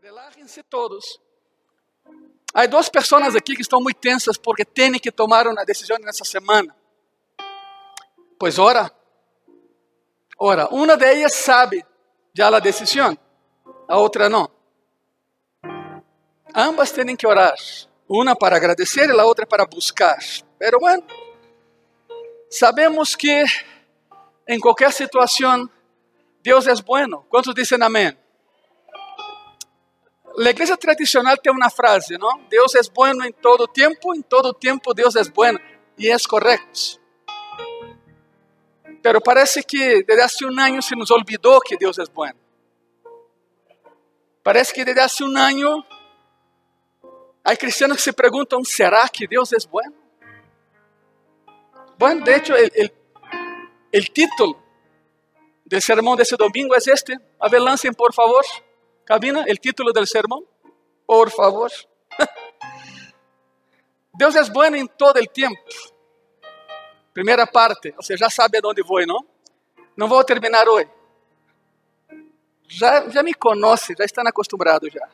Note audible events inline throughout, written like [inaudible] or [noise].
Relájense todos. Hay dos personas aquí que están muy tensas porque tienen que tomar una decisión en esta semana. Pues ora. Ora. Una de ellas sabe ya la decisión, la otra no. Ambas tienen que orar. Una para agradecer y la otra para buscar. Pero bueno, sabemos que en cualquier situación Dios es bueno. ¿Cuántos dicen amén? La iglesia tradicional tiene una frase, ¿no? Dios es bueno en todo tiempo, en todo tiempo Dios es bueno. Y es correcto. Pero parece que desde hace un año se nos olvidó que Dios es bueno. Parece que desde hace un año hay cristianos que se preguntan, ¿será que Dios es bueno? Bueno, de hecho, el, el, título del sermón de ese domingo es este. A ver, lancen por favor, cabina, el título del sermón. Por favor. [laughs] Deus é bueno em todo o tempo. Primeira parte, você já sabe aonde vou, não? Não vou terminar hoje. Já, já me conhece, já estão acostumados já.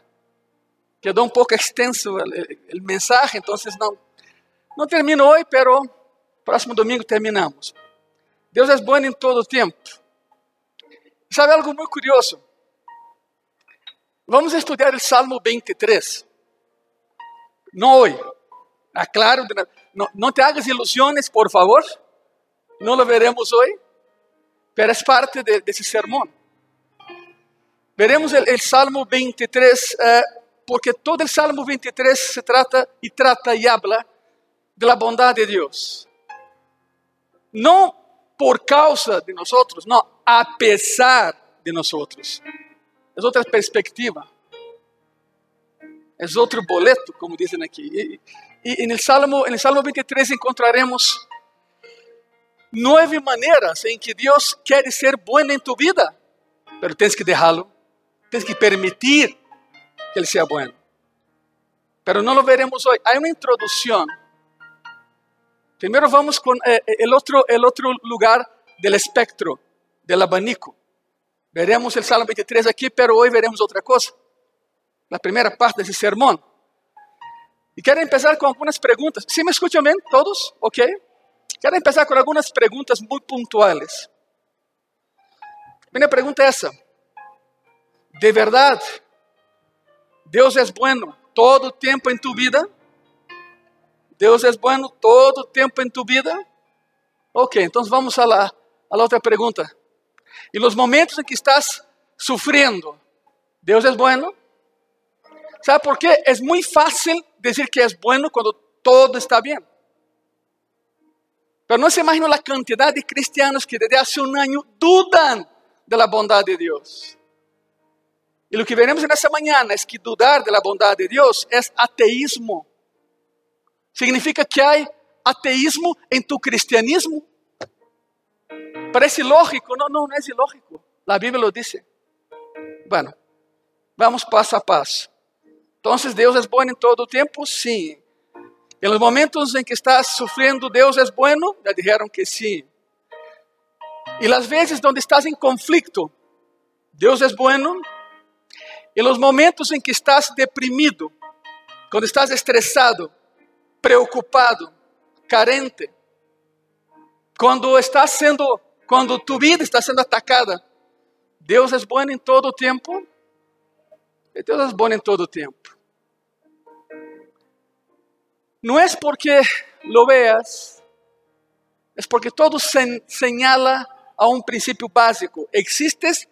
Quedou um pouco extenso o, mensagem, então não, não termino hoje, pero próximo domingo terminamos. Deus é bom em todo o tempo. Sabe algo muito curioso? Vamos estudar o Salmo 23. Não hoje. Aclaro, não, não te hagas ilusões, por favor. Não lo veremos hoje, pero é parte de, desse sermão. Veremos o Salmo 23, eh, porque todo o Salmo 23 se trata e trata e habla de la bondade de Deus. Não por causa de nós, não, a pesar de nós. É outra perspectiva. É outro boleto, como dizem aqui. E, e no Salmo, no Salmo 23 encontraremos nove maneiras em que Deus quer ser bueno em tu vida, mas tens que deixá-lo, tens que permitir que Ele seja bueno. Pero não lo veremos hoje. Há uma introdução. Primeiro vamos com eh, el, outro, el outro lugar del espectro, del abanico. Veremos o Salmo 23 aqui, pero hoje veremos outra coisa. Na primeira parte desse sermão. E quero começar com algumas perguntas. ¿Sí me escuchan bem todos? Ok? Quero começar com algumas perguntas muito pontuais. Minha pergunta é essa. De verdade, Deus é bueno todo tempo em tu vida? Deus é bueno todo tempo em tu vida? Ok, então vamos a la outra pergunta. E nos momentos em que estás sufriendo, Deus é bueno? ¿Sabe por quê? É muito fácil dizer que é bueno quando todo está bem. Pero não se imagina a quantidade de cristianos que desde hace um ano dudam da bondade de Deus. E o que veremos nessa manhã é que dudar da bondade de Deus é ateísmo. Significa que há ateísmo em tu cristianismo. Parece lógico, não, não, não é ilógico. A Bíblia lo diz. Bueno, vamos passo a passo. Então, Deus é bom em todo o tempo? Sim. Em los momentos em que estás sofrendo, Deus é bueno? Já disseram que sim. E as vezes onde estás em conflito, Deus é bueno? E los momentos em que estás deprimido, quando estás estressado, preocupado, carente, quando estás sendo, quando tu vida está sendo atacada, Deus é bom em todo o tempo? Deus é bom em todo o tempo. Não é porque lo veas, é porque todo se señala a um princípio básico. Existes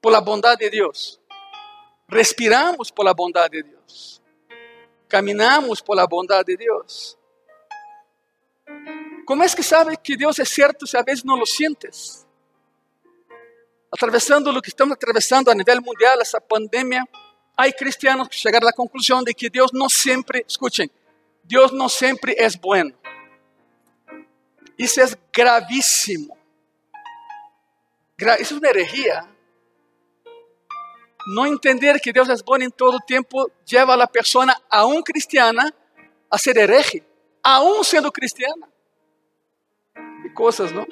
por la bondade de Deus. Respiramos por la bondade de Deus. Caminhamos por la bondade de Deus. Como é que sabe que Deus é certo se a vezes não lo sientes? Atravessando o que estamos atravessando a nível mundial, essa pandemia, há cristianos que chegaram à conclusão de que Deus não sempre, escutem, Deus não sempre é bueno. Isso é gravíssimo. Isso é uma herejia. Não entender que Deus é bom em todo o tempo leva a pessoa, aún cristiana, a ser herege, aún sendo cristiana. E coisas, não?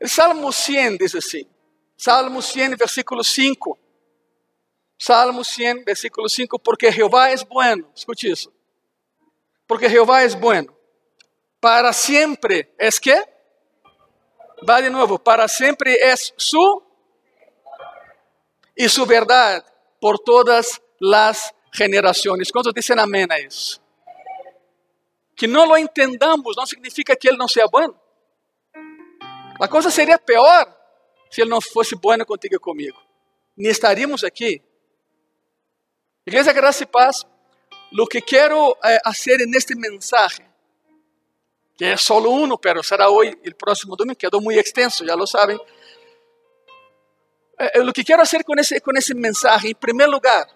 O Salmo 100 diz assim, Salmo 100, versículo 5. Salmo 100, versículo 5, porque Jehová es bueno. Escute isso. Porque Jehová es bueno. Para siempre es que? Va de nuevo, para siempre es su y su verdad por todas las generaciones. ¿Cuántos dicen amén a eso? Que no lo entendamos no significa que Él no sea bueno. La cosa sería peor si Él no fuese bueno contigo y conmigo. Ni estaríamos aquí. Iglesia Gracia y Paz, lo que quiero eh, hacer en este mensaje, que es solo uno, pero será hoy, el próximo domingo, quedó muy extenso, ya lo saben. Eh, lo que quiero hacer con ese, con ese mensaje, en primer lugar,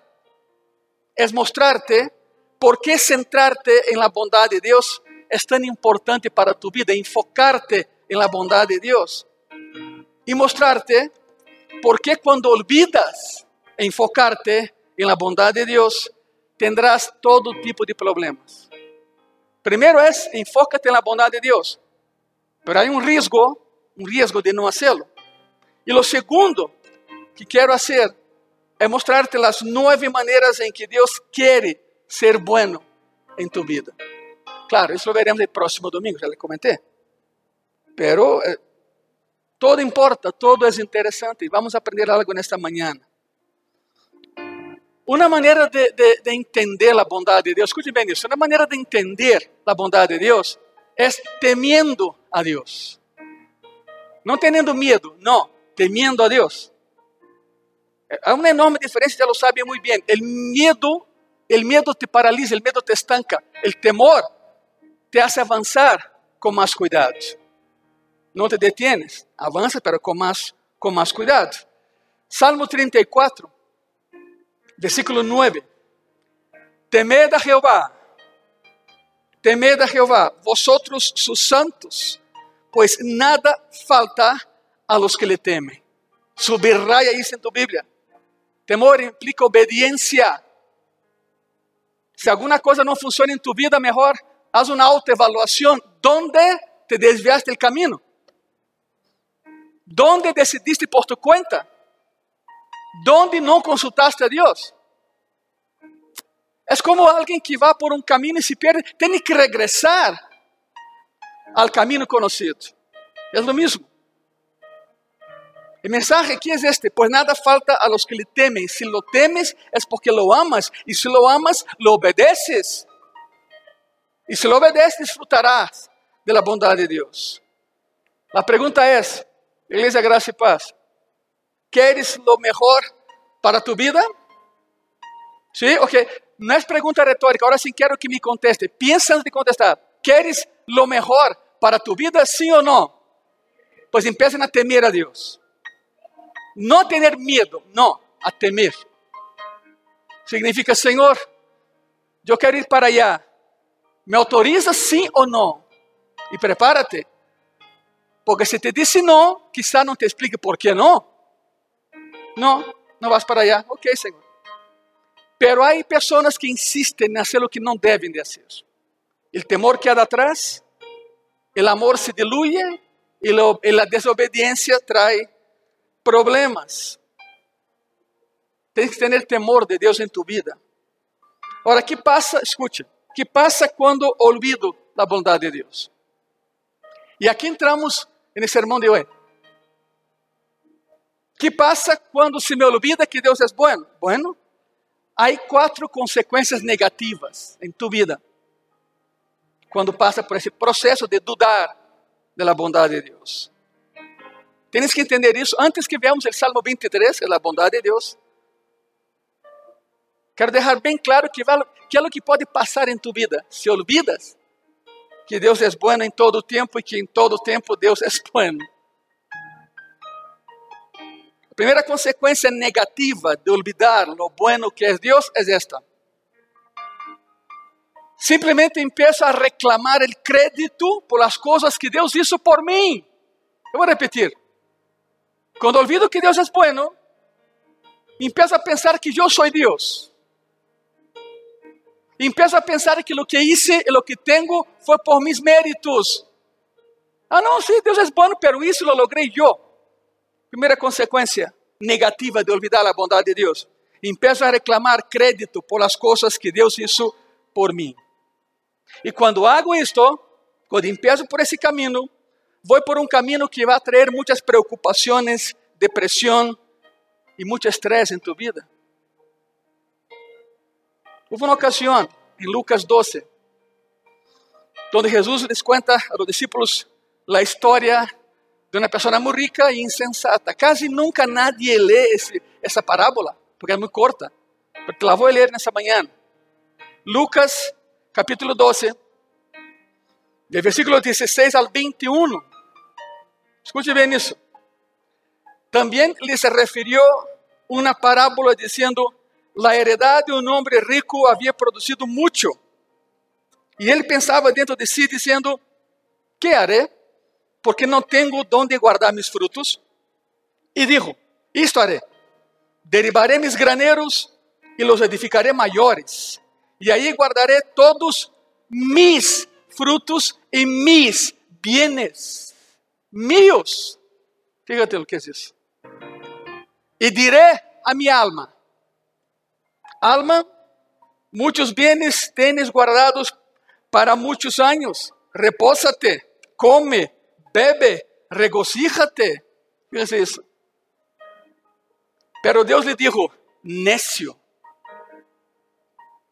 es mostrarte por qué centrarte en la bondad de Dios es tan importante para tu vida, enfocarte en la bondad de Dios. Y mostrarte por qué cuando olvidas enfocarte en la bondad de Dios, tendrás todo tipo de problemas. Primero es enfócate en la bondad de Dios, pero hay un riesgo, un riesgo de no hacerlo. Y lo segundo que quiero hacer es mostrarte las nueve maneras en que Dios quiere ser bueno en tu vida. Claro, lo veremos el próximo domingo, ya le comenté. Pero eh, todo importa, todo es interesante y vamos a aprender algo en esta mañana. Una manera de, de, de entender la bondad de Dios, escuche bien eso, una manera de entender la bondad de Dios es temiendo a Dios. No teniendo miedo, no, temiendo a Dios. Há uma enorme diferença, já lo sabe muito bem. O medo, o medo te paralisa, o medo te estanca. O temor te hace avançar com mais cuidado. Não te detienes, avança, pero com mais, com mais cuidado. Salmo 34, versículo 9. Temed a Jeová, temed a Jeová, vosotros sus santos, pois nada falta a los que le temen. Subraya isso em tu Bíblia. Temor implica obediência. Se alguma coisa não funciona em tu vida, melhor haz uma autoevaluação. Onde te desviaste do caminho? Onde decidiste por tu conta? Onde não consultaste a Deus? É como alguém que vai por um caminho e se perde, tem que regressar ao caminho conhecido. É o mesmo. El mensaje aquí es este, pues nada falta a los que le temen. Si lo temes es porque lo amas y si lo amas, lo obedeces. Y si lo obedeces, disfrutarás de la bondad de Dios. La pregunta es, Iglesia Gracia y Paz, ¿quieres lo mejor para tu vida? ¿Sí? Ok, no es pregunta retórica, ahora sí quiero que me conteste. Piensa antes de contestar, ¿quieres lo mejor para tu vida, sí o no? Pues empiecen a temer a Dios. No tener miedo, no, a temer. Significa, Señor, yo quiero ir para allá. ¿Me autoriza sí o no? Y prepárate. Porque si te dice no, quizá no te explique por qué no. No, no vas para allá. Ok, Señor. Pero hay personas que insisten en hacer lo que no deben de hacer. El temor queda atrás, el amor se diluye y la desobediencia trae problemas. Tens que ter temor de Deus em tu vida. Agora, que passa? Escute, que passa quando olvido a bondade de Deus? E aqui entramos no sermão de hoje. Que passa quando se me olvida que Deus é bueno? Bueno, há quatro consequências negativas em tu vida. Quando passa por esse processo de dudar da bondade de Deus. Tienes que entender isso antes que veamos o Salmo 23, a bondade de Deus. Quero deixar bem claro que, que é o que pode passar em tu vida se olvidas que Deus é bueno em todo o tempo e que em todo o tempo Deus é bueno. A primeira consequência negativa de olvidar lo bueno que é Deus é esta. Simplesmente empiezo a reclamar o crédito por as coisas que Deus hizo por mim. Eu vou repetir. Quando olvido que Deus é bueno, empiezo a pensar que eu sou Deus. Empiezo a pensar que o que hice e o que tenho foi por mis méritos. Ah, não, sim, Deus é bueno, pero isso lo logrei eu. Primeira consequência negativa de olvidar a bondade de Deus. empiezo a reclamar crédito por las cosas que Dios hizo por mí. Y cuando hago esto, cuando empiezo por ese camino, voy por un camino que va a traer muchas preocupaciones, depresión y mucho estrés en tu vida. Hubo una ocasión en Lucas 12, donde Jesús les cuenta a los discípulos la historia de una persona muy rica e insensata. Casi nunca nadie lee esse, essa parábola, porque é muito corta. Porque la vou ler nessa manhã. Lucas, capítulo 12, de versículo 16 al 21. Escute bem isso. Também lhes referiu uma parábola dizendo: La heredad de um homem rico havia produzido muito. E ele pensava dentro de si, dizendo: Que haré? Porque não tenho onde guardar mis frutos. E dijo: Isto haré: Derivaré mis graneros e los edificaré maiores. E aí guardaré todos mis frutos e mis bienes míos. Fíjate lo que es isso. E diré a mi alma: Alma, muitos bienes tienes guardados para muitos anos. Repósate, come, bebe, regocíjate. Fíjense isso. Pero Deus lhe dijo, necio.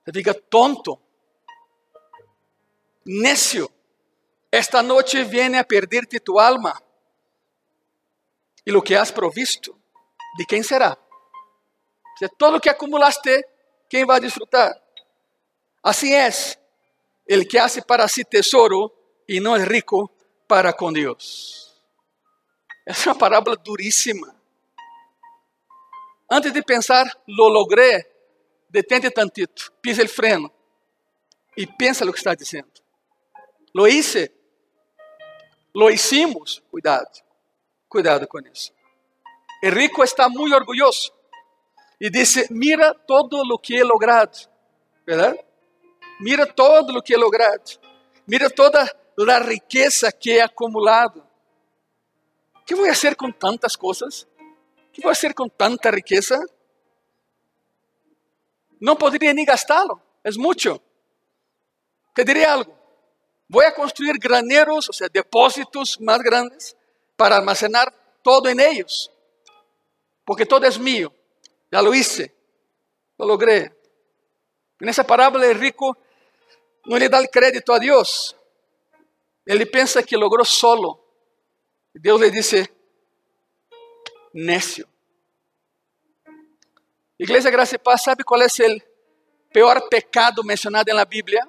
Se diga tonto. Necio. Esta noche viene a perderte tu alma. E lo que has provisto, de quem será? Se todo lo que acumulaste, quem vai desfrutar? Assim é el que hace para si tesoro e não é rico para com Deus. Essa é uma parábola duríssima. Antes de pensar, lo logré, detente tantito, pisa o freno e pensa no que está dizendo. Lo hice, lo hicimos, cuidado, cuidado com isso. O rico está muito orgulhoso e disse: Mira todo lo que he logrado, verdade? Mira todo lo que he logrado, mira toda a riqueza que he acumulado. O que vou fazer com tantas coisas? O que vou fazer com tanta riqueza? Não poderia nem gastá-lo, é muito. Te diré algo. Voy a construir graneros, o sea, depósitos más grandes para almacenar todo en ellos. Porque todo es mío. Ya lo hice. Lo logré. En esa parábola el rico no le da el crédito a Dios. Ele pensa que logrou solo. Deus lhe disse, necio. Igreja Graça e Paz, sabe qual é o pior pecado mencionado na Bíblia?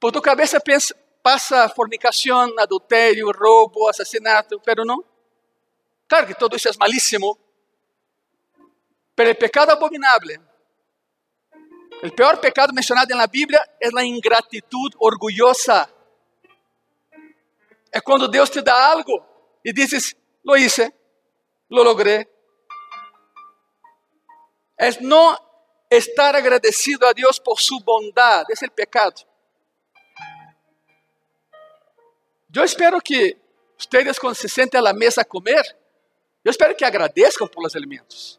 Por tu cabeça pensa, passa fornicação, adultério, roubo, assassinato, pero não. Claro que todo isso é malíssimo, pero o pecado abominável, o pior pecado mencionado na Bíblia é a ingratitud orgulhosa. É quando Deus te dá algo e dizes, lo hice, lo logré. É não estar agradecido a Deus por sua bondade, esse é o pecado. Eu espero que vocês, quando se sentem à mesa a comer, eu espero que agradeçam por os alimentos.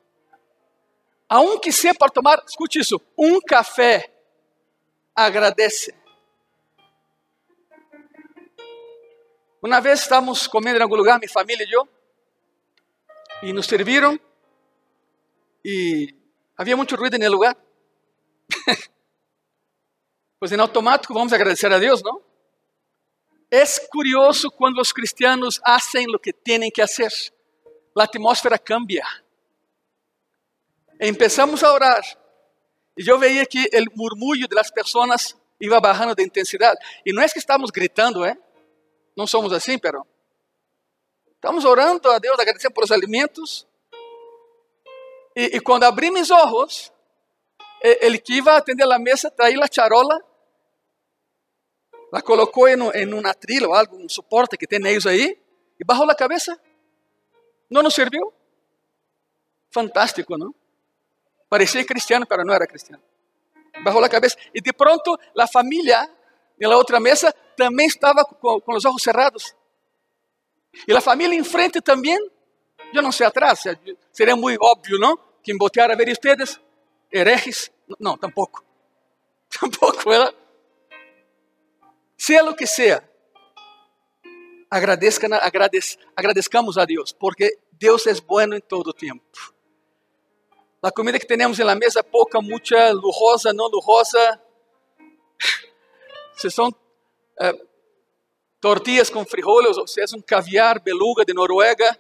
Aunque seja para tomar, escute isso, um café, agradece. Uma vez estávamos comendo em algum lugar, minha família e eu, e nos serviram, e havia muito ruído no lugar. [laughs] pois em automático vamos agradecer a Deus, não? É curioso quando os cristianos fazem o que têm que fazer. A atmosfera cambia. Empezamos a orar e eu veia que o murmulho das pessoas iba bajando de intensidade. E não é que estamos gritando, ¿eh? Não somos assim, pero estamos orando a Deus, agradecendo por os alimentos. E, quando abri meus olhos, ele que iba atender a mesa traía a charola la em, em um atril ou algo, um suporte que tem eles aí, e bajou a cabeça. Não nos serviu? Fantástico, não? Parecia cristiano, mas não era cristiano. Bajou a cabeça. E de pronto, a família, na outra mesa, também estava com, os olhos cerrados. E a família em frente também, eu não sei atrás, seria muito óbvio, não? Que embotear a ver ustedes, herejes. No, tampoco. [laughs] Tampoco, ¿verdad? Sea lo que sea, agradezcan, agradez, agradezcamos a Dios, porque Deus é bueno em todo tempo. A comida que temos na mesa, pouca, muita, lujosa, não lujosa, [laughs] se são eh, tortillas com frijoles ou se é um caviar beluga de Noruega,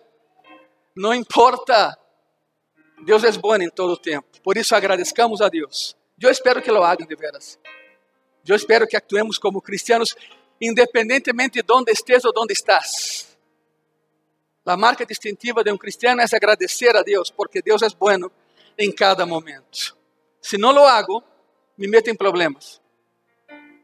não importa. Deus é bom em todo tempo. Por isso agradecemos a Deus. Eu espero que lo hagan de veras. Eu espero que actuemos como cristianos, independentemente de onde estés ou onde estás. A marca distintiva de um cristiano é agradecer a Deus, porque Deus é bueno em cada momento. Se não lo hago, me meto em problemas.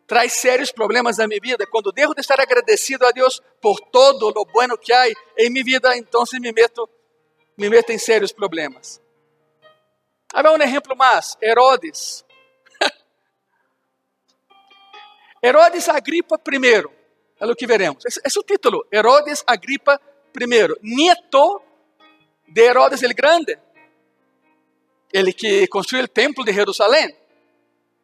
Traz sérios problemas na minha vida. Quando devo de estar agradecido a Deus por todo lo bueno que há em minha vida, então me meto, me meto em sérios problemas. Agora um exemplo mais, Herodes. Herodes Agripa I, é o que veremos. Esse, esse é o título, Herodes Agripa I, nieto de Herodes el Grande, ele que construiu o templo de Jerusalém.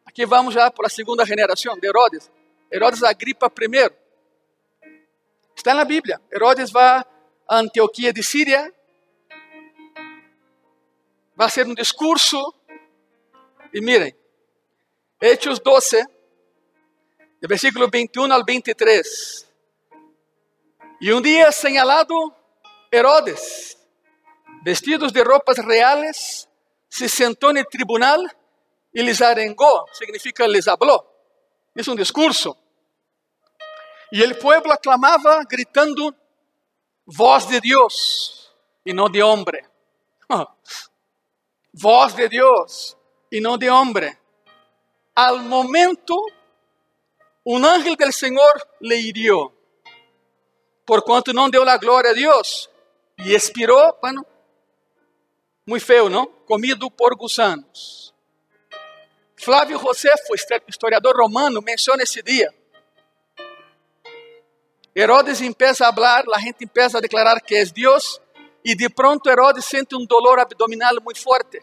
Aqui vamos já para a segunda geração de Herodes, Herodes Agripa I. Está na Bíblia. Herodes vai a Antioquia de Síria vai ser um discurso. E mirem, Hechos 12, do versículo 21 ao 23. E um dia señalado, Herodes, vestidos de roupas reales, se sentou no tribunal e les arengou, significa les habló. É um discurso. E o povo aclamava gritando, voz de Deus e não de homem. [laughs] voz de Dios y no de hombre. Al momento, un ángel del Señor le hirió, por cuanto no dio la gloria a Dios y expiró, bueno, muy feo, ¿no? Comido por gusanos. Flávio Josefo, historiador romano, menciona esse dia. Herodes empieza a hablar, a gente empieza a declarar que é Deus e de pronto Herodes sente um dolor abdominal muito forte.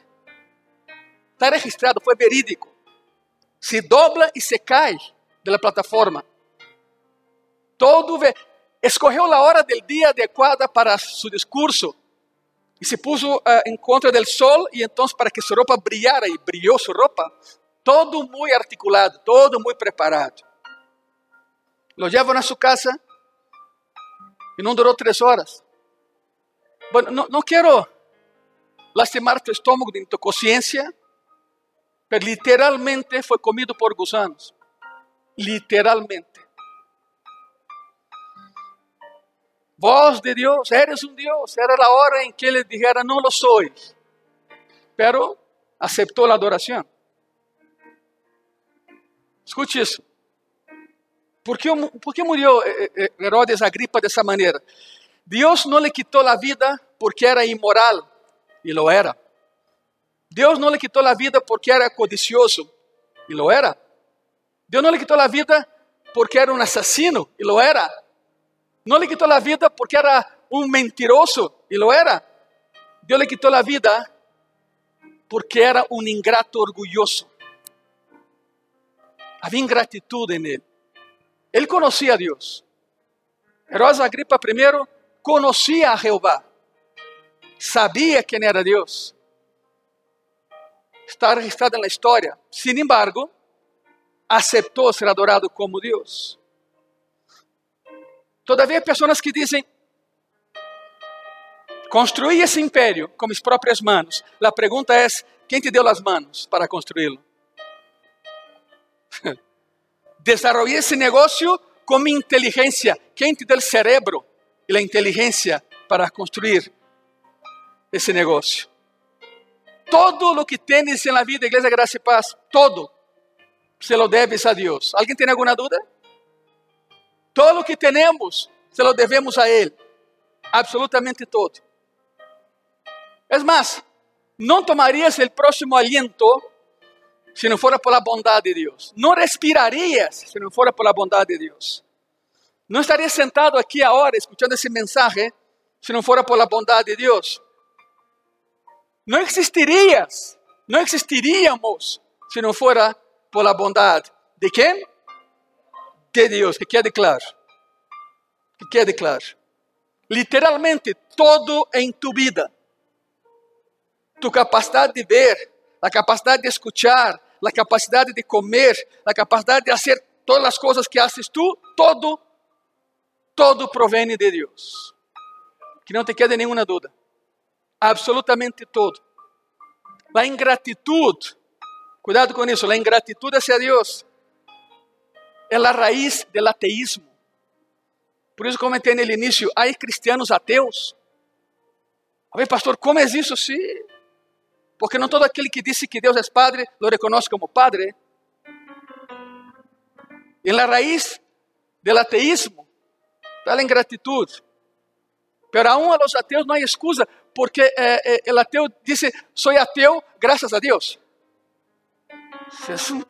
Está registrado, foi verídico. Se dobla e se cai da plataforma. Todo escorreu a hora do dia adequada para seu discurso e se puso uh, em contra do sol e então para que sua roupa brilhara e brilhou sua roupa. Todo muito articulado, todo muito preparado. Lo levam a sua casa e não durou três horas. Bueno, quero lastimar tu estômago nem tu consciência, mas literalmente foi comido por gusanos. Literalmente. Voz de Deus, eres um Deus. Era a hora em que ele dijera, não lo soy. Pero aceptou a adoração. Escute isso. Por que, por que morreu eh, eh, Herodes Agripa dessa maneira? Deus não lhe quitou a vida porque era imoral, e lo era. Deus não lhe quitou a vida porque era codicioso, e lo era. Deus não lhe quitou a vida porque era um assassino, e lo era. Não lhe quitou a vida porque era um mentiroso, e lo era. Deus lhe quitou a vida porque era um ingrato orgulhoso. Havia ingratitude nele. Ele conhecia a Deus. Herodes Agripa I conhecia a Jeová, sabia quem era Deus. Está registrado na história. Sin embargo, aceitou ser adorado como Deus. Todavia, pessoas que dizem: construí esse império com mis próprias mãos. A pergunta é: quem te deu as mãos para construí-lo? [laughs] Desarrollé esse negócio com inteligência. Quem te deu o cérebro? e a inteligência para construir esse negócio. Todo o que tens na vida, Igreja Graça e Paz, todo, se lo debes a Deus. Alguém tem alguma dúvida? Todo o que temos, se lo devemos a Ele. Absolutamente todo. É mais, não tomarias o próximo aliento se não fora por a bondade de Deus. Não respirarias se não fora por a bondade de Deus. Não estaria sentado aqui agora escutando esse mensagem se não fora por a bondade de Deus. Não existirias no existiríamos si no fuera por la bondad. ¿De quién? De Dios, que quede claro. Que quede claro. Literalmente todo en tu vida. Tu capacidad de ver, la capacidad de escuchar, la capacidad de comer, la capacidad de hacer todas las cosas que haces tú, todo, todo proviene de Dios. Que no te quede ninguna duda. Absolutamente todo. La ingratitud, cuidado con eso, la ingratitud hacia Dios é a raiz do ateísmo. Por isso comentei no início, há cristianos ateus. A ver, pastor, como é isso? Sim. Porque não todo aquele que disse que Deus é Padre, lo reconhece como Padre. E na raiz do ateísmo está a ingratitud. Pero aún a los ateus não há excusa, porque eh, eh, el ateo dice, soy ateo gracias a Dios. Es un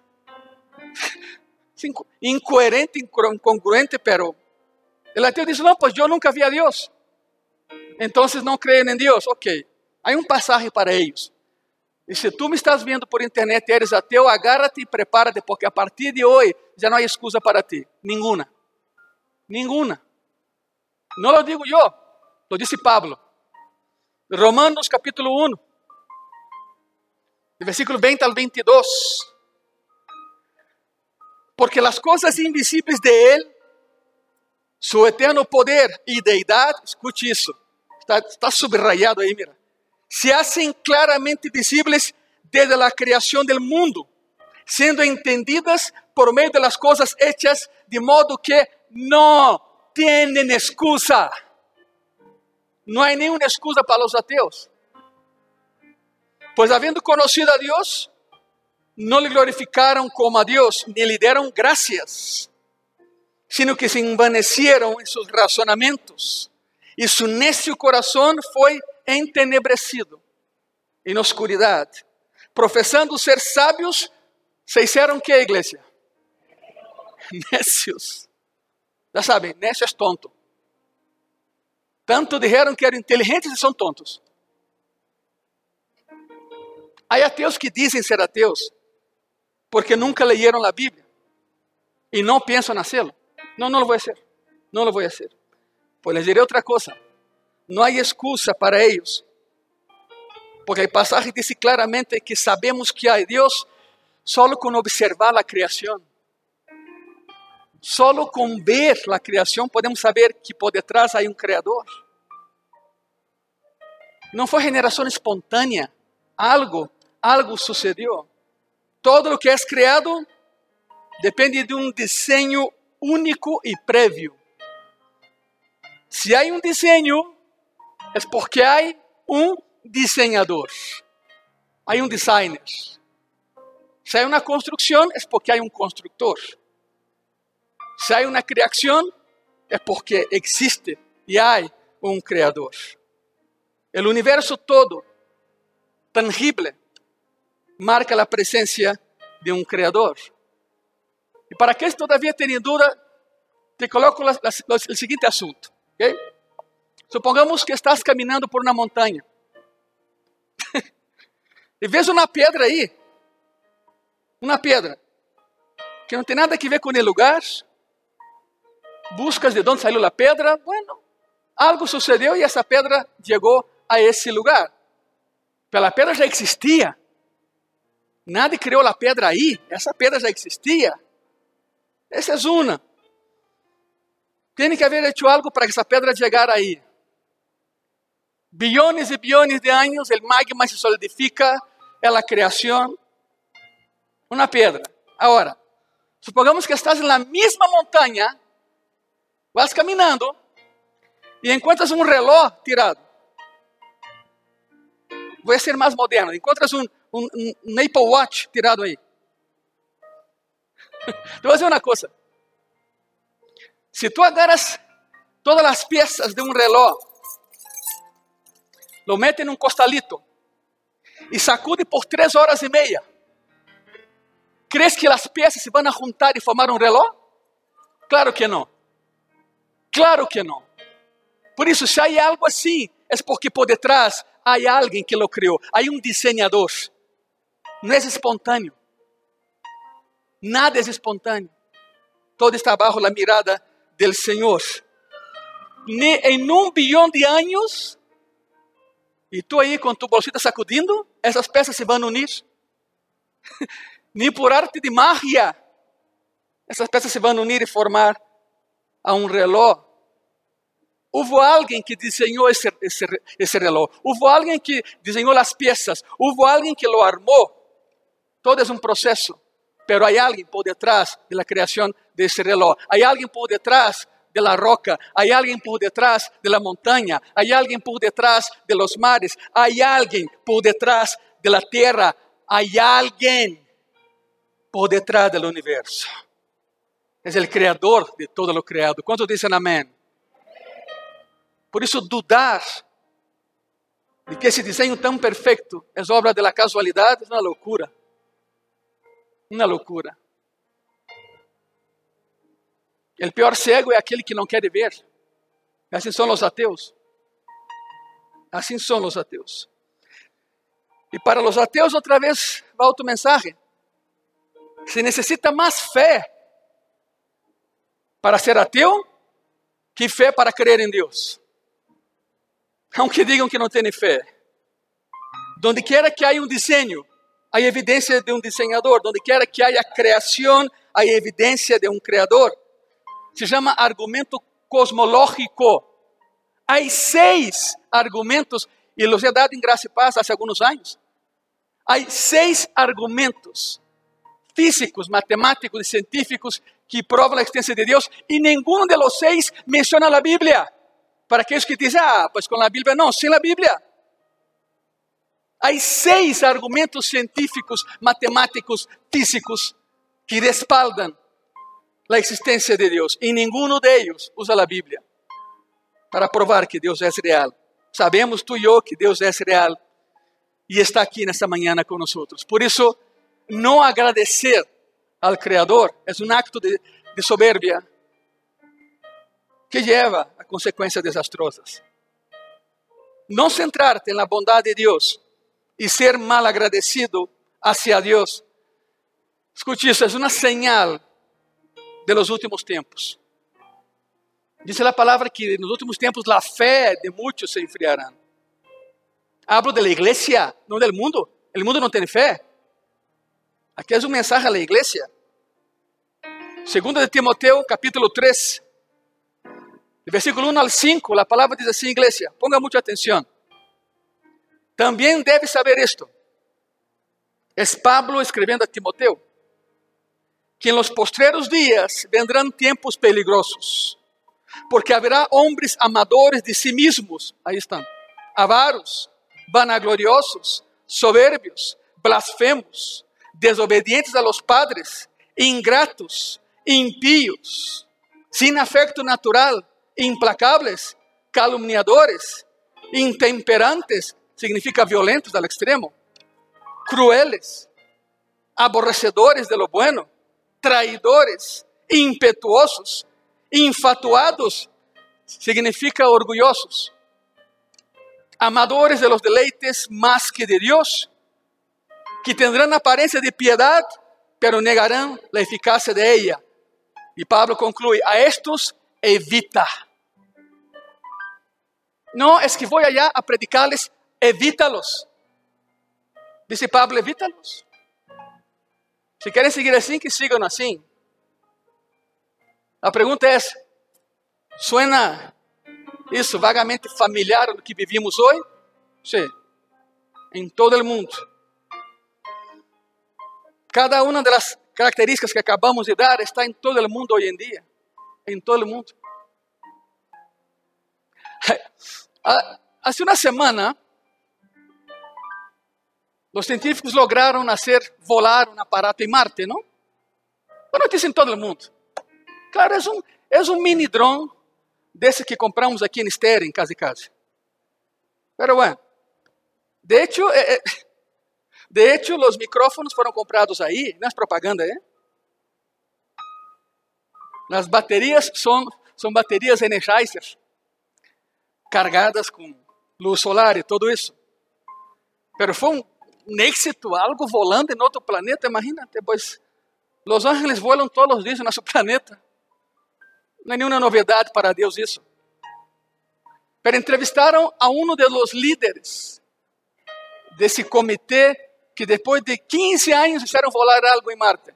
incoherente, incongruente, pero el ateo dice, no, pues yo nunca vi a Dios. Entonces no creen en Dios. Ok, hay un pasaje para ellos. E se tu me estás vendo por internet e eres ateu, agárrate e prepárate, porque a partir de hoje já não há excusa para ti. Nenhuma. Nenhuma. Não lo digo eu, lo disse Pablo. Romanos capítulo 1, versículo 20 al 22. Porque as coisas invisíveis de Ele, su eterno poder e deidade, escute isso, está, está subrayado aí, mira, se hacen claramente visíveis desde a criação do mundo, sendo entendidas por meio de las coisas hechas, de modo que não tienen excusa. Não há nenhuma excusa para os ateus. Pois, havendo conhecido a Deus, não lhe glorificaram como a Deus, nem lhe deram graças, sino que se envaneceram em seus razonamentos, e seu necio coração foi entenebrecido em oscuridade. Professando ser sábios, se hicieron que, igreja? [laughs] Necios. Já sabem, necio é tonto. Tanto disseram que eram inteligentes e são tontos. Há ateus que dizem ser ateus porque nunca leyeron a Bíblia e não pensam hacerlo. Não, não lo vou fazer. Não lo vou fazer. Pues les diré outra coisa. Não há excusa para eles. Porque o passagem diz claramente que sabemos que há Deus solo com observar a criação. Solo com ver a criação podemos saber que por detrás há um Criador. Não foi generação espontânea. Algo, algo sucedeu. Todo o que é criado depende de um desenho único e prévio. Se há um desenho, é porque há um desenhador. Há um designer. Se há uma construção, é porque há um construtor. Se há uma criação, é porque existe e há um criador. O universo todo, tangible, marca a presença de um criador. E para que todavia tenha dúvida, te coloco o seguinte assunto. ¿okay? Supongamos que estás caminhando por uma montanha e [laughs] vês uma pedra aí, uma pedra que não tem nada a ver com o lugar, buscas de onde saiu a pedra, bueno, algo sucedeu e essa pedra chegou a esse lugar. Pela pedra já existia. Nada criou a pedra aí, essa pedra já existia. Essa é uma. Tem que haver hecho algo para que essa pedra chegar aí. Bilhões e bilhões de anos, o magma se solidifica, é a criação. Uma pedra. Agora, supongamos que estás na mesma montanha, vas caminhando e encontras um relógio tirado. Vou ser mais moderno. Encontras um, um, um Apple Watch tirado aí. Te vou dizer uma coisa. Se tu agarras todas as peças de um relógio, lo metes em um costalito e sacude por três horas e meia, ¿crees que as peças se vão juntar e formar um relógio? Claro que não. Claro que não. Por isso, se há algo assim, é porque por detrás há alguém que lo criou, há um desenhador. Não é espontâneo. Nada é espontâneo. Todo está bajo la mirada del Senhor. Ni em um bilhão de anos, e tu aí com tu bolsita sacudindo, essas peças se vão unir. [laughs] Ni por arte de magia, essas peças se vão unir e formar a um reloj. Houve alguém que desenhou esse, esse, esse. Houve alguém que desenhou as peças. Houve alguém que lo armou. Todo é um processo. Pero hay alguien por detrás de la creación de ese reloj. Hay alguien por detrás de la roca. Hay alguien por detrás de la montaña. Hay alguien por detrás de los mares. Hay alguien por detrás de la tierra. Hay alguien por detrás del universo. Es el creador de todo lo creado. ¿Cuántos dicen amén? Por isso, dudar de que esse desenho tão perfeito é obra da casualidade é uma loucura. Uma loucura. O pior cego é aquele que não quer ver. Assim são os ateus. Assim são os ateus. E para os ateus, outra vez, vai outro mensagem. Se necessita mais fé para ser ateu que fé para crer em Deus. Aunque digam que não têm fé. Donde quiera que haya um desenho, há evidência de um desenhador. Donde quiera que haya criação, há evidência de um criador. Se chama argumento cosmológico. Há seis argumentos, e los he dado em graça e paz há alguns anos. Há seis argumentos físicos, matemáticos e científicos que provam a existência de Deus, e nenhum de los seis menciona a Bíblia. Para aqueles que dizem, ah, pues com a Bíblia, não, sem a Bíblia. Há seis argumentos científicos, matemáticos, físicos que respaldam a existência de Deus. E nenhum deles usa a Bíblia para provar que Deus é real. Sabemos tu e eu que Deus é real e está aqui nesta manhã conosco. Por isso, não agradecer ao Criador é um acto de, de soberbia que leva a consequências desastrosas. Não centrar-te na bondade de Deus e ser mal agradecido hacia Deus. Escute isso, é uma señal de los últimos tempos. Diz a palavra que nos últimos tempos a fé de muitos se enfriará. Hablo de la iglesia, não del mundo. O mundo não tem fé. Aqui é uma mensagem à igreja. Segunda de Timoteo, capítulo 3, versículo 1 al 5, a palavra diz assim, igreja, ponga muita atenção. Também deve saber isto. É Pablo escrevendo a Timoteo que en los postreros días vendrán tiempos peligrosos, porque habrá hombres amadores de sí mismos, ahí están, avaros, vanagloriosos, soberbios, blasfemos, desobedientes a los padres, ingratos, impíos, sin afecto natural, implacables, calumniadores, intemperantes, significa violentos al extremo, crueles, aborrecedores de lo bueno, traidores, impetuosos, infatuados, significa orgullosos, amadores de los deleites más que de Dios, que tendrán apariencia de piedad, pero negarán la eficacia de ella. Y Pablo concluye, a estos evita. No es que voy allá a predicarles, evítalos. Dice Pablo, evítalos. Se querem seguir assim, que sigam assim. A pergunta é: suena isso vagamente familiar do que vivimos hoje? Sim, em todo o mundo. Cada uma das características que acabamos de dar está em todo o mundo hoje em dia. Em todo o mundo. [laughs] Há uma semana, os científicos lograram nascer, volar um aparato em Marte, não? Uma notícia em todo o mundo. Claro, é um, é um mini drone desse que compramos aqui em Estéreo, em casa e casa. Pero bueno, de hecho, eh, [laughs] de hecho, os micrófonos foram comprados aí, nas propaganda, ¿eh? As baterias são, são baterias Energizer, cargadas com luz solar e tudo isso. Pero foi um un éxito, algo volando en otro planeta, imagínate, pues los ángeles vuelan todos los días en nuestro [laughs] planeta. No hay ninguna novedad para Dios eso. Pero entrevistaron a uno de los líderes de ese comité que después de 15 años hicieron volar algo en Marte.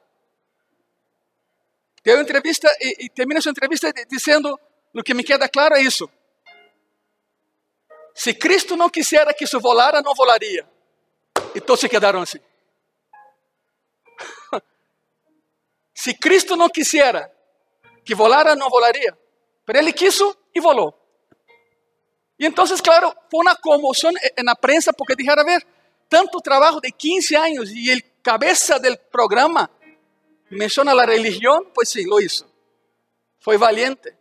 Deu entrevista e, e termina sua entrevista dizendo: no que me queda claro é isso. Se Cristo não quisera que isso volara, não volaria. E todos se quedaram assim. [laughs] se Cristo não quisera que volara, não volaria. Mas ele quis e volou. E então, claro, foi uma comoção na prensa porque dijeron, a ver, tanto trabalho de 15 anos e o cabeça do programa menciona la religión, pues sí, lo hizo. Fue valiente.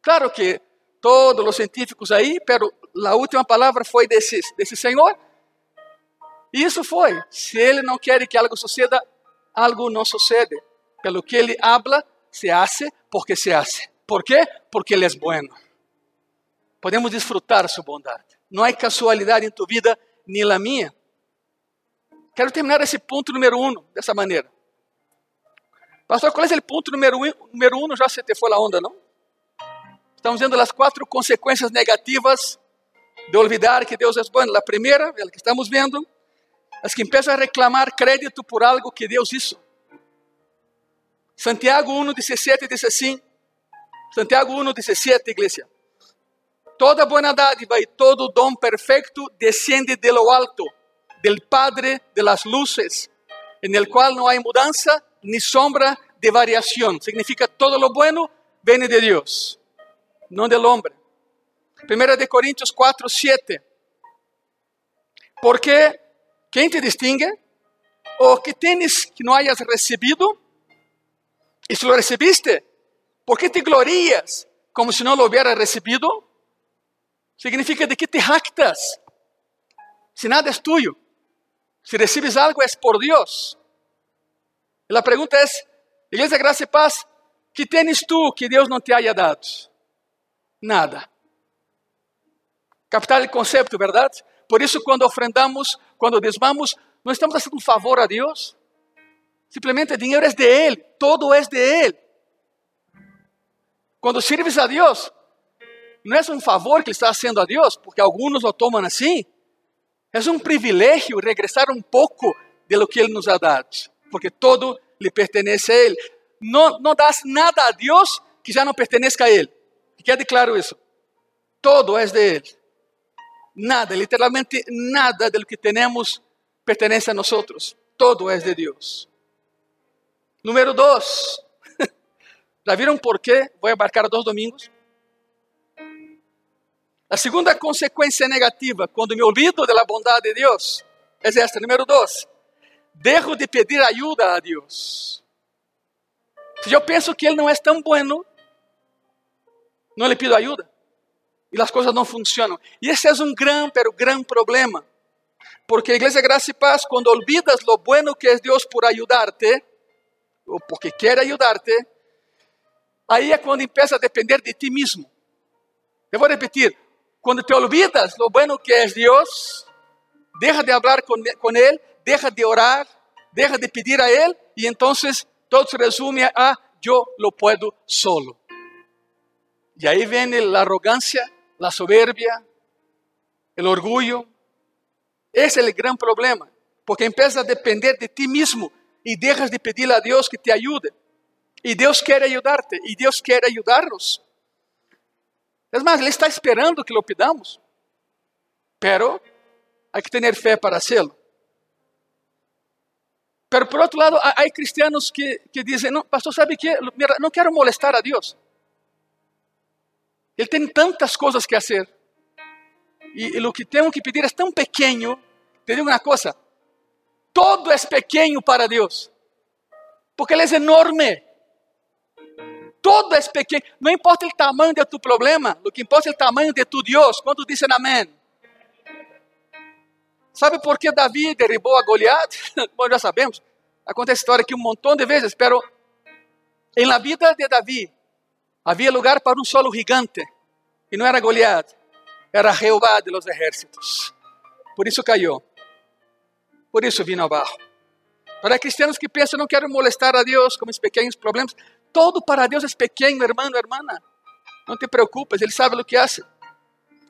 Claro que todos los científicos ahí, pero la última palabra fue de ese, de ese Señor. Eso fue. Si Él no quiere que algo suceda, algo no sucede. Pelo que Ele habla, se hace porque se hace. ¿Por quê? Porque Ele é bueno. Podemos desfrutar sua bondade. Não há casualidade em tu vida, nem na minha. Quero terminar esse ponto número um dessa maneira. Pastor, qual é o ponto número um? Número um, já se te foi a onda, não? Estamos vendo as quatro consequências negativas de olvidar que Deus é bom. A primeira, é que estamos vendo, as que começam a reclamar crédito por algo que Deus hizo. Santiago 1, 17 diz assim, Santiago 1, 17, igreja. Toda boa dádiva e todo dom perfeito descende de lo alto, del Padre de las luces, en el cual no hay mudanza ni sombra de variación. Significa todo lo bueno viene de Dios, no del hombre. Primera de Corintios 4, 7. Porque, ¿quién te distingue? ¿O que tienes que no hayas recibido? Y si lo recibiste, ¿por qué te glorías como si no lo hubieras recibido? Significa de que te jactas. Si nada es tuyo. Si recibes algo es por Dios. E a pergunta é: Igreja Graça e Paz, que tens tu que Deus não te haya dado? Nada. Captar o conceito, verdade? Por isso, quando ofrendamos, quando desmamos, não estamos fazendo um favor a Deus. Simplesmente dinheiro é de Ele, todo é de Ele. Quando sirves a Deus, não é um favor que Ele está fazendo a Deus, porque alguns o tomam assim. É um privilégio regressar um pouco de lo que Ele nos ha dado porque todo le pertenece a Él. No, no das nada a Dios que ya no pertenezca a Él. Que quede claro eso. Todo es de Él. Nada, literalmente nada de lo que tenemos pertenece a nosotros. Todo es de Dios. Número dos. [laughs] ¿Ya vieron por qué voy a abarcar dos domingos? La segunda consecuencia negativa cuando me olvido de la bondad de Dios es esta. Número dos. Dejo de pedir ajuda a Deus. Se eu penso que Ele não é tão bueno, não lhe pido ajuda. E as coisas não funcionam. E esse é um grande, pero grande problema. Porque a Igreja Graça e Paz, quando olvidas lo bueno que é Deus por ajudarte, ou porque quer ajudarte, aí é quando empieza a depender de ti mesmo. Eu vou repetir: quando te olvidas lo bueno que é Deus, deja de com, com Ele deja de orar, deja de pedir a Él y entonces todo se resume a yo lo puedo solo. Y ahí viene la arrogancia, la soberbia, el orgullo. Ese es el gran problema, porque empiezas a depender de ti mismo y dejas de pedirle a Dios que te ayude. Y Dios quiere ayudarte y Dios quiere ayudarnos. Es más, Él está esperando que lo pidamos, pero hay que tener fe para hacerlo. Pero por outro lado, há cristianos que, que dizem, não, pastor, sabe que não quero molestar a Deus. Ele tem tantas coisas que fazer. E, e o que tenho que pedir é tão pequeno. Te digo uma coisa: todo é pequeno para Deus, porque Ele é enorme. Todo é pequeno. Não importa o tamanho de tu problema, o que importa é o tamanho de tu Deus. Quando dizem amém? Sabe por que Davi derribou a Goliat? [laughs] Bom, já sabemos. Acontece a história aqui um montão de vezes, pero em la vida de Davi havia lugar para um solo gigante. E não era Goliat, era Jeová de los ejércitos. Por isso caiu. Por isso vim ao barro. Para cristianos que pensam, não quero molestar a Deus com mis pequenos problemas. Todo para Deus é pequeno, irmão, hermana. Não te preocupes, Ele sabe o que hace.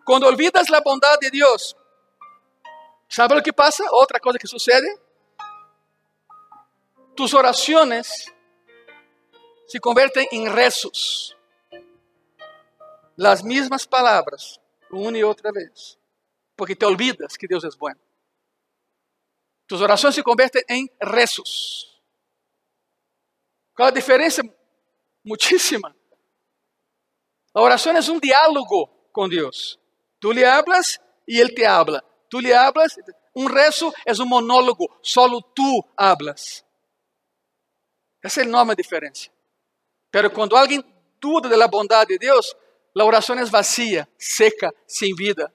Quando olvidas a bondade de Deus, ¿sabe o que passa? Outra coisa que sucede. Tus orações se convertem em rezos. Las mismas palavras, uma e outra vez. Porque te olvidas que Deus é bom. Tus orações se convertem em rezos. Qual a diferença? Muitíssima. A oração é um diálogo com Deus. Tu lhe hablas e Ele te habla. Tu lhe hablas. Um rezo é um monólogo. Solo tu hablas. Esse é nome da diferença. Pero quando alguém duda da bondade de Deus, a oração é vazia, seca, sem vida.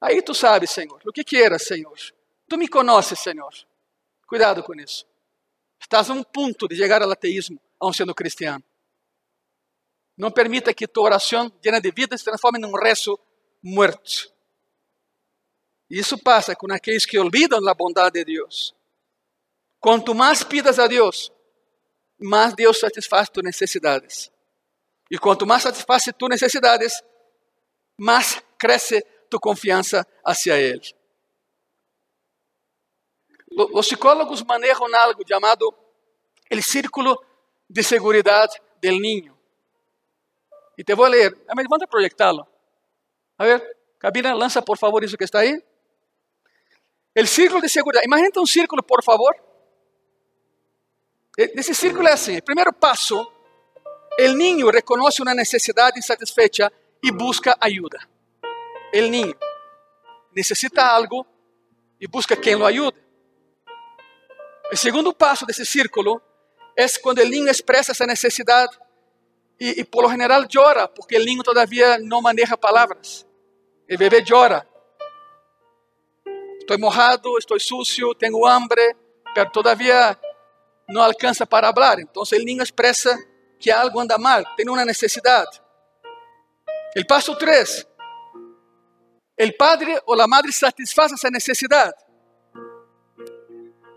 Aí tu sabes, Senhor, o que quieras, Senhor. Tu me conheces, Senhor. Cuidado com isso. Estás a um ponto de chegar ao ateísmo, aun sendo cristiano. Não permita que tua oração llena de vida se transforme num rezo morto. Isso passa com aqueles que olvidam a bondade de Deus. Quanto mais pidas a Deus, mais Deus satisfaz tuas necessidades. E quanto mais satisfaz tuas necessidades, mais cresce tu confiança hacia Ele. Os psicólogos manejam algo chamado o círculo de segurança do niño. E te vou ler. A ver, a proyectarlo. A ver, cabina, lança por favor isso que está aí. O círculo de segurança. Imagina um círculo, por favor. Esse círculo é assim: primeiro passo, o niño reconhece uma necessidade insatisfeita e busca ajuda. O niño necessita algo e busca quem o ajude. O segundo passo desse círculo é quando o niño expressa essa necessidade e, e, por lo general llora, porque o niño todavía não maneja palavras. O bebê llora. Estou mojado, estou sucio, tenho hambre, pero todavía não alcança para falar. Então o niño expressa que algo anda mal, tem uma necessidade. O passo 3. O padre ou a madre satisfaz essa necessidade.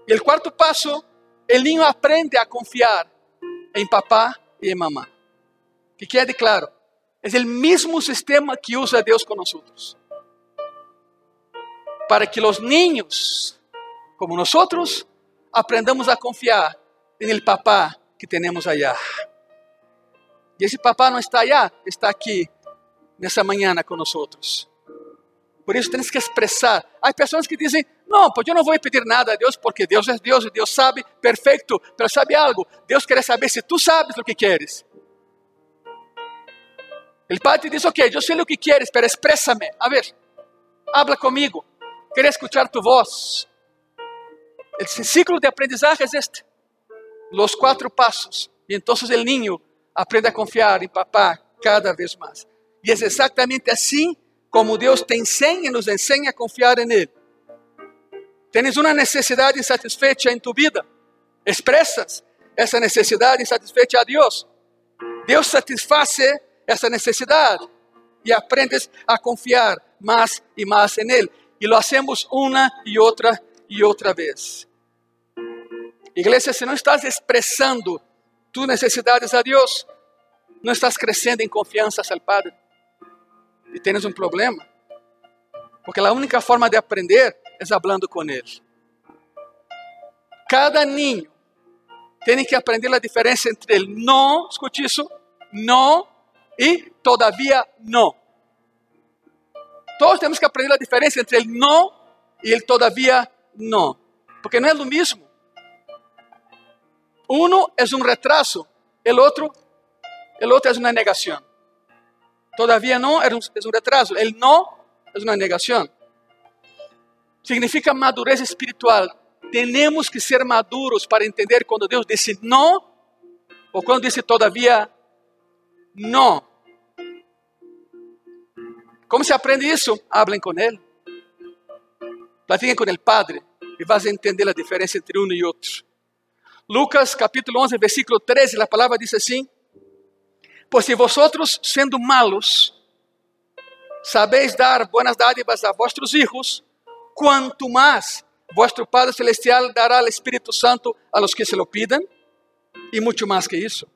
E o quarto passo, o niño aprende a confiar em papá e em mamá. Que quede claro, é o mesmo sistema que usa Deus com nós. Para que os niños, como nós, aprendamos a confiar em el papá que temos allá. E esse papá não está allá, está aqui, nessa manhã com nós. Por isso temos que expressar. Há pessoas que dizem: Não, pues eu não vou pedir nada a Deus porque Deus é Deus e Deus sabe perfeito. Mas sabe algo? Deus quer saber se tu sabes o que queres. El Padre te dice, ok, yo sé lo que quieres, pero exprésame. A ver, habla conmigo. Quiero escuchar tu voz. El ciclo de aprendizaje es este. Los cuatro pasos. Y entonces el niño aprende a confiar en papá cada vez más. Y es exactamente así como Dios te enseña y nos enseña a confiar en Él. Tienes una necesidad insatisfecha en tu vida. Expresas essa necessidade insatisfeita a Deus. Deus satisface essa necessidade e aprendes a confiar mais e mais em Ele. E lo hacemos uma e outra e outra vez. Igreja, se não estás expressando tus necessidades a Deus, não estás crescendo em confiança ao Padre. E tens um problema. Porque a única forma de aprender é falando com Ele. Cada ninho tem que aprender a diferença entre ele não, escute isso, não e todavia não. Todos temos que aprender a diferença entre el não e el todavia não, porque não é o mesmo. Um é um retraso, o outro, el outro é uma negação. Todavia não é um, é um retraso, el não é uma negação. Significa madurez espiritual. Temos que ser maduros para entender quando Deus disse não ou quando disse todavia não. Como se aprende isso? Hablem com ele. Platiquem com o Padre e vas entender a diferença entre um e outro. Lucas capítulo 11, versículo 13, a palavra diz assim: Pois se vosotros, sendo malos, sabeis dar buenas dádivas a vossos hijos, quanto mais vuestro Padre Celestial dará el Espíritu Santo a los que se lo pidan y mucho más que eso.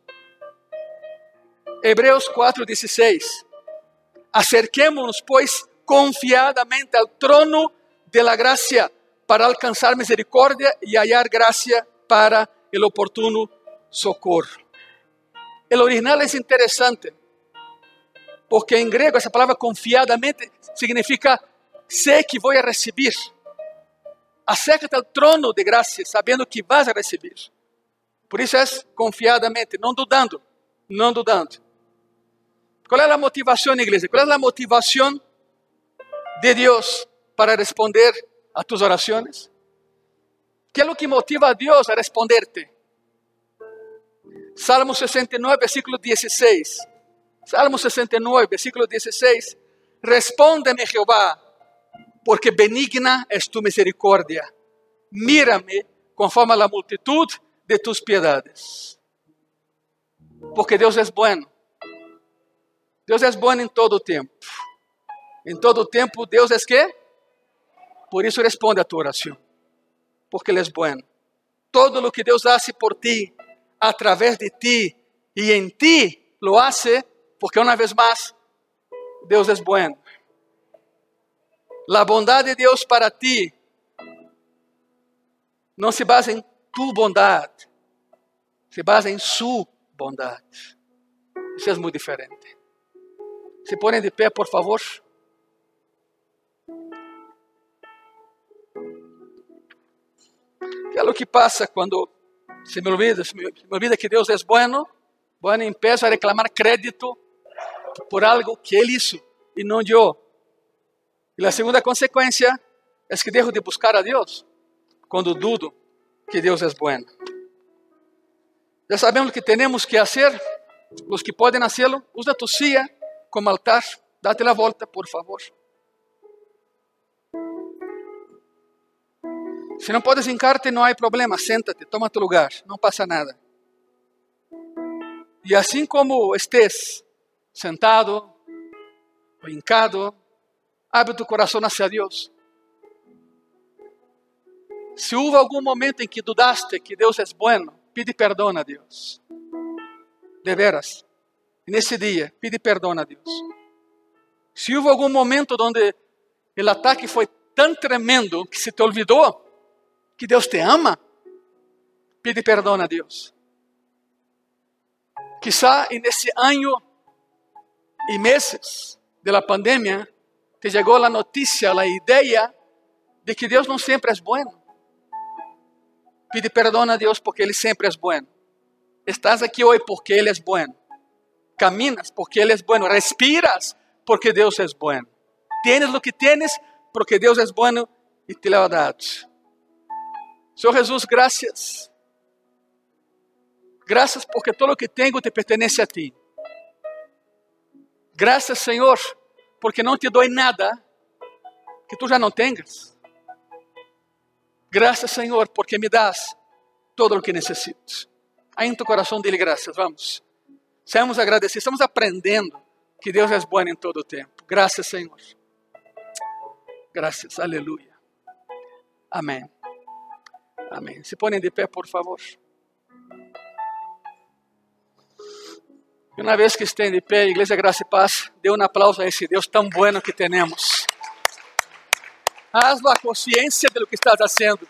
Hebreos 4:16. Acerquémonos, pues, confiadamente al trono de la gracia para alcanzar misericordia y hallar gracia para el oportuno socorro. El original es interesante, porque en griego esa palabra confiadamente significa sé que voy a recibir. Acércate al trono de gracia sabiendo que vas a recibir. Por isso é confiadamente, não dudando, não dudando. Qual é a motivação, igreja? Qual é a motivação de Deus para responder a tus orações? ¿Qué es lo que motiva a Dios a responderte? Salmo 69, versículo 16. Salmo 69, versículo 16. Respóndeme, Jehová, porque benigna es tu misericordia. Mírame conforme a la multitud de tus piedades. Porque Deus é bueno. Deus é bueno em todo tempo. Em todo tempo, Deus é que? Por isso responde a tua oração. Porque Ele é bueno. Todo o que Deus hace por ti, através de ti e em ti, lo hace porque uma vez mais, Deus é bueno. La bondade de Deus para ti não se basa em tu bondade, se basa em su bondade. Isso é muito diferente. Se põem de pé, por favor. Que é o que passa quando se me olvida, se me, olvida que Deus é bueno, bueno, empiezo a reclamar crédito por algo que Ele hizo e não eu. E a segunda consequência é que dejo de buscar a Deus quando dudo que Deus é bueno. Já sabemos o que temos que fazer. Os que podem fazê-lo, usa tu silla como altar. Date a volta, por favor. Se não podes hincarte, não há problema. Senta-te, toma tu lugar. Não passa nada. E assim como estés sentado o hincado, abre tu coração hacia Deus. Se houve algum momento em que dudaste que Deus é bueno, pide perdão a Deus. De veras. Nesse dia, pide perdão a Deus. Se houve algum momento onde o ataque foi tão tremendo que se te olvidou que Deus te ama, pide perdão a Deus. Quizá nesse ano e meses de la pandemia te chegou a notícia, a ideia de que Deus não sempre é bueno. Pide perdão a Deus porque Ele sempre é bueno. Estás aqui hoje porque Ele é bueno. Caminas porque Ele é bueno. Respiras porque Deus é bueno. Tienes o que tienes porque Deus é bueno e te lo ha dado. Senhor Jesus, graças. Graças porque todo o que tenho te pertence a ti. Graças, Senhor, porque não te dou nada que tu já não tenhas. Graças, Senhor, porque me das todo o que necessito. Aí em tu coração dele graças, vamos. Seamos agradecidos, estamos aprendendo que Deus é bom em todo o tempo. Graças, Senhor. Graças, aleluia. Amém. Amém. Se põem de pé, por favor. E uma vez que estén de pé, Igreja Graça e Paz, dê um aplauso a esse Deus tão bueno que temos. Hazlo a consciência de lo que estás fazendo.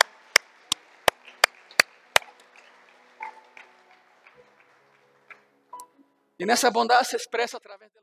E nessa bondade se expressa através da